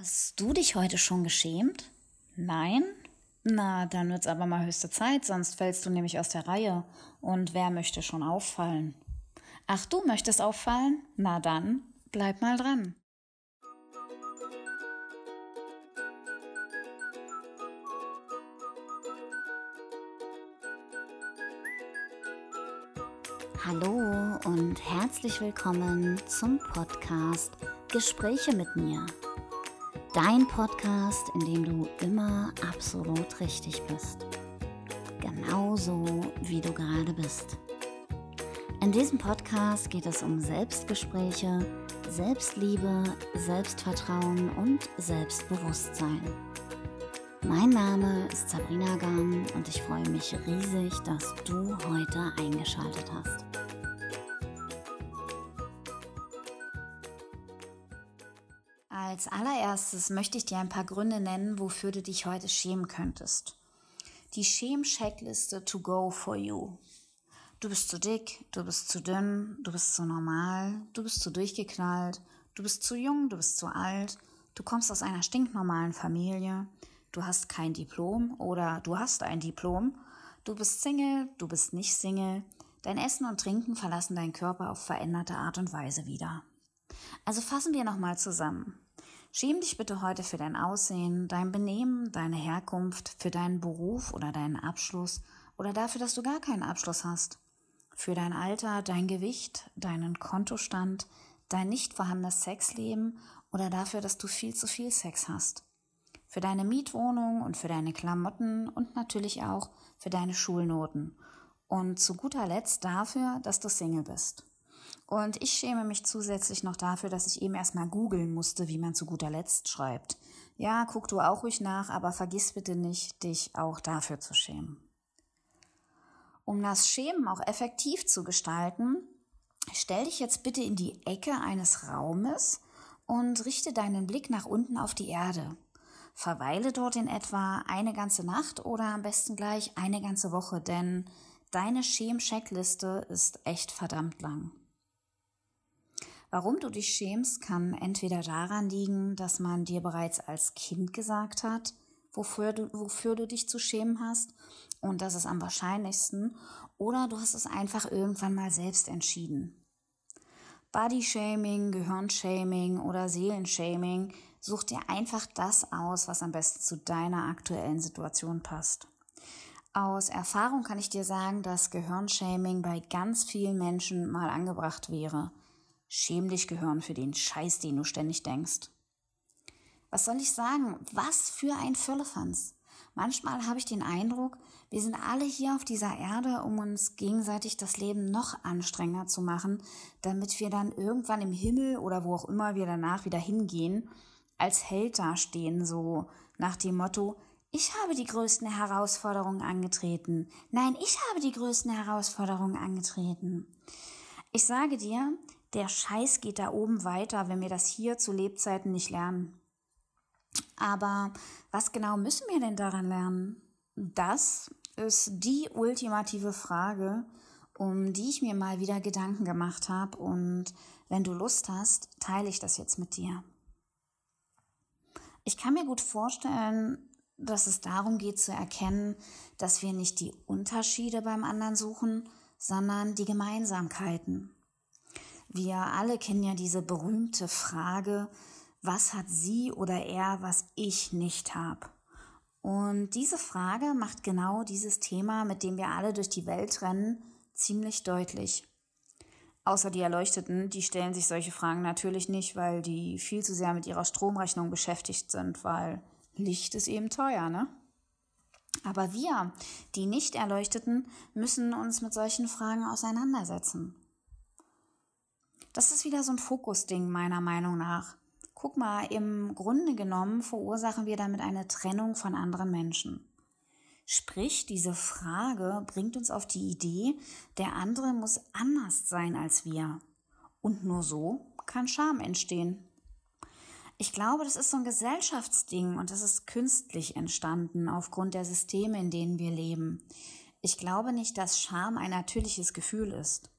Hast du dich heute schon geschämt? Nein? Na, dann wird's aber mal höchste Zeit, sonst fällst du nämlich aus der Reihe. Und wer möchte schon auffallen? Ach, du möchtest auffallen? Na dann, bleib mal dran. Hallo und herzlich willkommen zum Podcast Gespräche mit mir Dein Podcast, in dem du immer absolut richtig bist. Genauso wie du gerade bist. In diesem Podcast geht es um Selbstgespräche, Selbstliebe, Selbstvertrauen und Selbstbewusstsein. Mein Name ist Sabrina Gahm und ich freue mich riesig, dass du heute eingeschaltet hast. Als allererstes möchte ich dir ein paar Gründe nennen, wofür du dich heute schämen könntest. Die Schäm-Checkliste to go for you. Du bist zu dick, du bist zu dünn, du bist zu normal, du bist zu durchgeknallt, du bist zu jung, du bist zu alt, du kommst aus einer stinknormalen Familie, du hast kein Diplom oder du hast ein Diplom, du bist Single, du bist nicht Single, dein Essen und Trinken verlassen deinen Körper auf veränderte Art und Weise wieder. Also fassen wir nochmal zusammen. Schäm dich bitte heute für dein Aussehen, dein Benehmen, deine Herkunft, für deinen Beruf oder deinen Abschluss oder dafür, dass du gar keinen Abschluss hast. Für dein Alter, dein Gewicht, deinen Kontostand, dein nicht vorhandenes Sexleben oder dafür, dass du viel zu viel Sex hast. Für deine Mietwohnung und für deine Klamotten und natürlich auch für deine Schulnoten. Und zu guter Letzt dafür, dass du Single bist. Und ich schäme mich zusätzlich noch dafür, dass ich eben erstmal googeln musste, wie man zu guter Letzt schreibt. Ja, guck du auch ruhig nach, aber vergiss bitte nicht, dich auch dafür zu schämen. Um das Schämen auch effektiv zu gestalten, stell dich jetzt bitte in die Ecke eines Raumes und richte deinen Blick nach unten auf die Erde. Verweile dort in etwa eine ganze Nacht oder am besten gleich eine ganze Woche, denn deine Schem-Checkliste ist echt verdammt lang. Warum du dich schämst, kann entweder daran liegen, dass man dir bereits als Kind gesagt hat, wofür du, wofür du dich zu schämen hast, und das ist am wahrscheinlichsten, oder du hast es einfach irgendwann mal selbst entschieden. Bodyshaming, Gehirnshaming oder Seelenshaming, such dir einfach das aus, was am besten zu deiner aktuellen Situation passt. Aus Erfahrung kann ich dir sagen, dass Gehirnshaming bei ganz vielen Menschen mal angebracht wäre. Schäm dich gehören für den Scheiß, den du ständig denkst. Was soll ich sagen? Was für ein Firlefanz. Manchmal habe ich den Eindruck, wir sind alle hier auf dieser Erde, um uns gegenseitig das Leben noch anstrengender zu machen, damit wir dann irgendwann im Himmel oder wo auch immer wir danach wieder hingehen, als Held dastehen, so nach dem Motto, ich habe die größten Herausforderungen angetreten. Nein, ich habe die größten Herausforderungen angetreten. Ich sage dir, der Scheiß geht da oben weiter, wenn wir das hier zu Lebzeiten nicht lernen. Aber was genau müssen wir denn daran lernen? Das ist die ultimative Frage, um die ich mir mal wieder Gedanken gemacht habe. Und wenn du Lust hast, teile ich das jetzt mit dir. Ich kann mir gut vorstellen, dass es darum geht zu erkennen, dass wir nicht die Unterschiede beim anderen suchen, sondern die Gemeinsamkeiten. Wir alle kennen ja diese berühmte Frage, was hat sie oder er, was ich nicht habe? Und diese Frage macht genau dieses Thema, mit dem wir alle durch die Welt rennen, ziemlich deutlich. Außer die Erleuchteten, die stellen sich solche Fragen natürlich nicht, weil die viel zu sehr mit ihrer Stromrechnung beschäftigt sind, weil Licht ist eben teuer, ne? Aber wir, die Nicht-Erleuchteten, müssen uns mit solchen Fragen auseinandersetzen. Das ist wieder so ein Fokusding meiner Meinung nach. Guck mal, im Grunde genommen verursachen wir damit eine Trennung von anderen Menschen. Sprich, diese Frage bringt uns auf die Idee, der andere muss anders sein als wir. Und nur so kann Scham entstehen. Ich glaube, das ist so ein Gesellschaftsding und das ist künstlich entstanden aufgrund der Systeme, in denen wir leben. Ich glaube nicht, dass Scham ein natürliches Gefühl ist.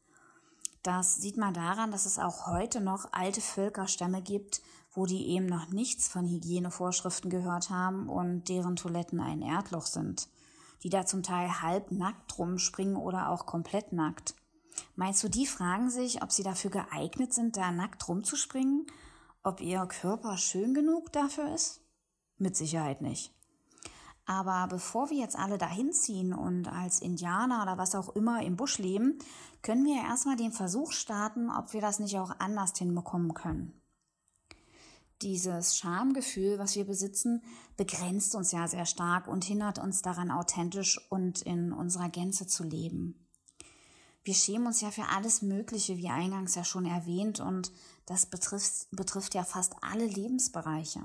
Das sieht man daran, dass es auch heute noch alte Völkerstämme gibt, wo die eben noch nichts von Hygienevorschriften gehört haben und deren Toiletten ein Erdloch sind, die da zum Teil halb nackt rumspringen oder auch komplett nackt. Meinst du, die fragen sich, ob sie dafür geeignet sind, da nackt rumzuspringen? Ob ihr Körper schön genug dafür ist? Mit Sicherheit nicht. Aber bevor wir jetzt alle dahin ziehen und als Indianer oder was auch immer im Busch leben, können wir erstmal den Versuch starten, ob wir das nicht auch anders hinbekommen können. Dieses Schamgefühl, was wir besitzen, begrenzt uns ja sehr stark und hindert uns daran, authentisch und in unserer Gänze zu leben. Wir schämen uns ja für alles Mögliche, wie eingangs ja schon erwähnt, und das betrifft, betrifft ja fast alle Lebensbereiche.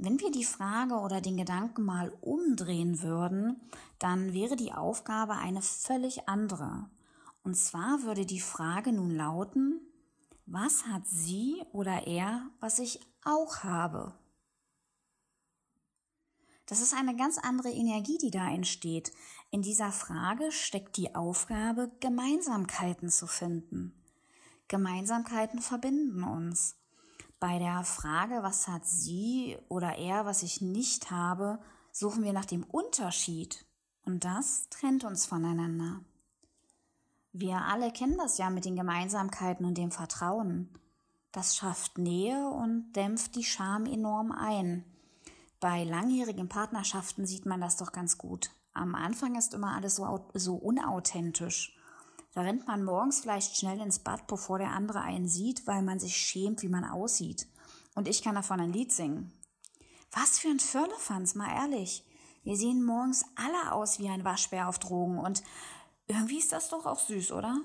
Wenn wir die Frage oder den Gedanken mal umdrehen würden, dann wäre die Aufgabe eine völlig andere. Und zwar würde die Frage nun lauten, was hat sie oder er, was ich auch habe? Das ist eine ganz andere Energie, die da entsteht. In dieser Frage steckt die Aufgabe, Gemeinsamkeiten zu finden. Gemeinsamkeiten verbinden uns. Bei der Frage, was hat sie oder er, was ich nicht habe, suchen wir nach dem Unterschied. Und das trennt uns voneinander. Wir alle kennen das ja mit den Gemeinsamkeiten und dem Vertrauen. Das schafft Nähe und dämpft die Scham enorm ein. Bei langjährigen Partnerschaften sieht man das doch ganz gut. Am Anfang ist immer alles so, so unauthentisch. Da rennt man morgens vielleicht schnell ins Bad, bevor der andere einen sieht, weil man sich schämt, wie man aussieht. Und ich kann davon ein Lied singen. Was für ein Firlefanz, mal ehrlich. Wir sehen morgens alle aus wie ein Waschbär auf Drogen und irgendwie ist das doch auch süß, oder?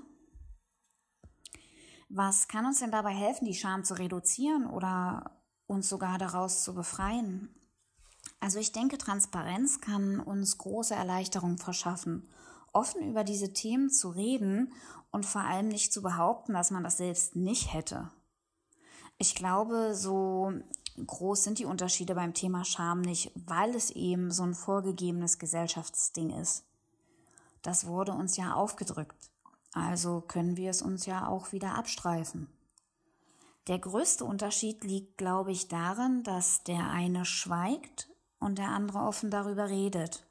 Was kann uns denn dabei helfen, die Scham zu reduzieren oder uns sogar daraus zu befreien? Also ich denke, Transparenz kann uns große Erleichterung verschaffen offen über diese Themen zu reden und vor allem nicht zu behaupten, dass man das selbst nicht hätte. Ich glaube, so groß sind die Unterschiede beim Thema Scham nicht, weil es eben so ein vorgegebenes Gesellschaftsding ist. Das wurde uns ja aufgedrückt, also können wir es uns ja auch wieder abstreifen. Der größte Unterschied liegt, glaube ich, darin, dass der eine schweigt und der andere offen darüber redet.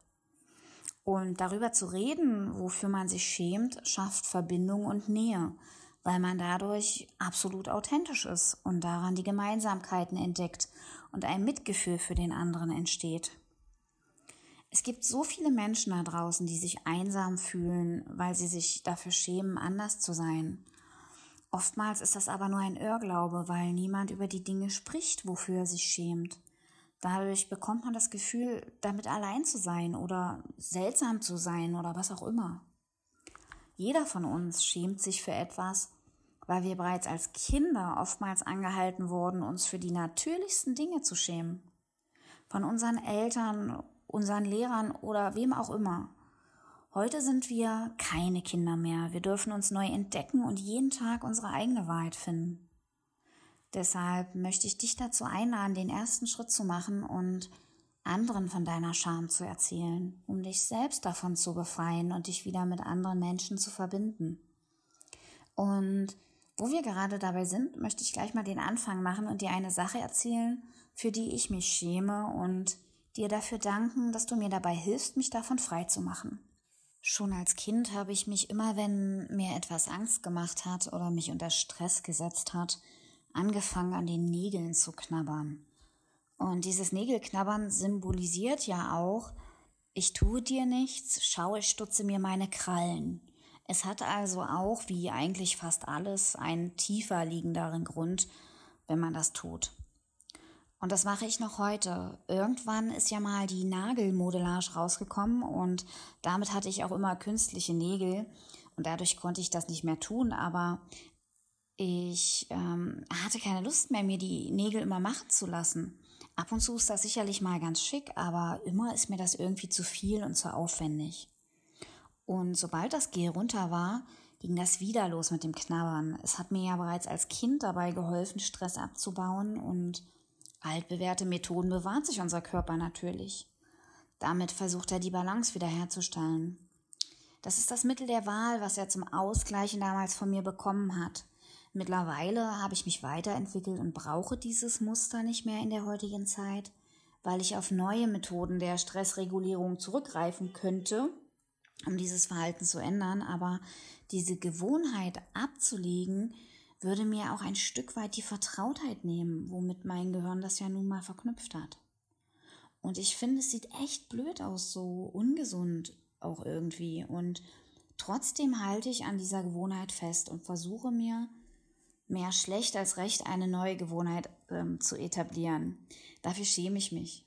Und darüber zu reden, wofür man sich schämt, schafft Verbindung und Nähe, weil man dadurch absolut authentisch ist und daran die Gemeinsamkeiten entdeckt und ein Mitgefühl für den anderen entsteht. Es gibt so viele Menschen da draußen, die sich einsam fühlen, weil sie sich dafür schämen, anders zu sein. Oftmals ist das aber nur ein Irrglaube, weil niemand über die Dinge spricht, wofür er sich schämt. Dadurch bekommt man das Gefühl, damit allein zu sein oder seltsam zu sein oder was auch immer. Jeder von uns schämt sich für etwas, weil wir bereits als Kinder oftmals angehalten wurden, uns für die natürlichsten Dinge zu schämen. Von unseren Eltern, unseren Lehrern oder wem auch immer. Heute sind wir keine Kinder mehr. Wir dürfen uns neu entdecken und jeden Tag unsere eigene Wahrheit finden. Deshalb möchte ich dich dazu einladen, den ersten Schritt zu machen und anderen von deiner Scham zu erzählen, um dich selbst davon zu befreien und dich wieder mit anderen Menschen zu verbinden. Und wo wir gerade dabei sind, möchte ich gleich mal den Anfang machen und dir eine Sache erzählen, für die ich mich schäme und dir dafür danken, dass du mir dabei hilfst, mich davon frei zu machen. Schon als Kind habe ich mich immer, wenn mir etwas Angst gemacht hat oder mich unter Stress gesetzt hat, angefangen an den Nägeln zu knabbern. Und dieses Nägelknabbern symbolisiert ja auch, ich tue dir nichts, schau, ich stutze mir meine Krallen. Es hat also auch, wie eigentlich fast alles, einen tiefer liegenderen Grund, wenn man das tut. Und das mache ich noch heute. Irgendwann ist ja mal die Nagelmodellage rausgekommen und damit hatte ich auch immer künstliche Nägel und dadurch konnte ich das nicht mehr tun, aber ich ähm, hatte keine Lust mehr, mir die Nägel immer machen zu lassen. Ab und zu ist das sicherlich mal ganz schick, aber immer ist mir das irgendwie zu viel und zu aufwendig. Und sobald das Gel runter war, ging das wieder los mit dem Knabbern. Es hat mir ja bereits als Kind dabei geholfen, Stress abzubauen und altbewährte Methoden bewahrt sich unser Körper natürlich. Damit versucht er die Balance wiederherzustellen. Das ist das Mittel der Wahl, was er zum Ausgleichen damals von mir bekommen hat. Mittlerweile habe ich mich weiterentwickelt und brauche dieses Muster nicht mehr in der heutigen Zeit, weil ich auf neue Methoden der Stressregulierung zurückgreifen könnte, um dieses Verhalten zu ändern. Aber diese Gewohnheit abzulegen, würde mir auch ein Stück weit die Vertrautheit nehmen, womit mein Gehirn das ja nun mal verknüpft hat. Und ich finde, es sieht echt blöd aus, so ungesund auch irgendwie. Und trotzdem halte ich an dieser Gewohnheit fest und versuche mir mehr schlecht als recht eine neue Gewohnheit ähm, zu etablieren. Dafür schäme ich mich.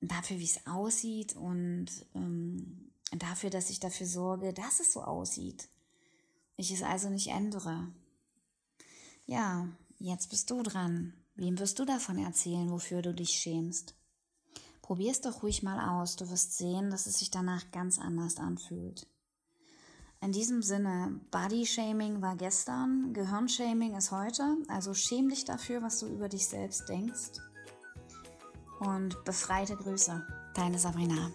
Dafür, wie es aussieht und ähm, dafür, dass ich dafür sorge, dass es so aussieht. Ich es also nicht ändere. Ja, jetzt bist du dran. Wem wirst du davon erzählen, wofür du dich schämst? Probier es doch ruhig mal aus. Du wirst sehen, dass es sich danach ganz anders anfühlt. In diesem Sinne, Body-Shaming war gestern, Gehirnshaming ist heute. Also schäm dich dafür, was du über dich selbst denkst. Und befreite Grüße, deine Sabrina.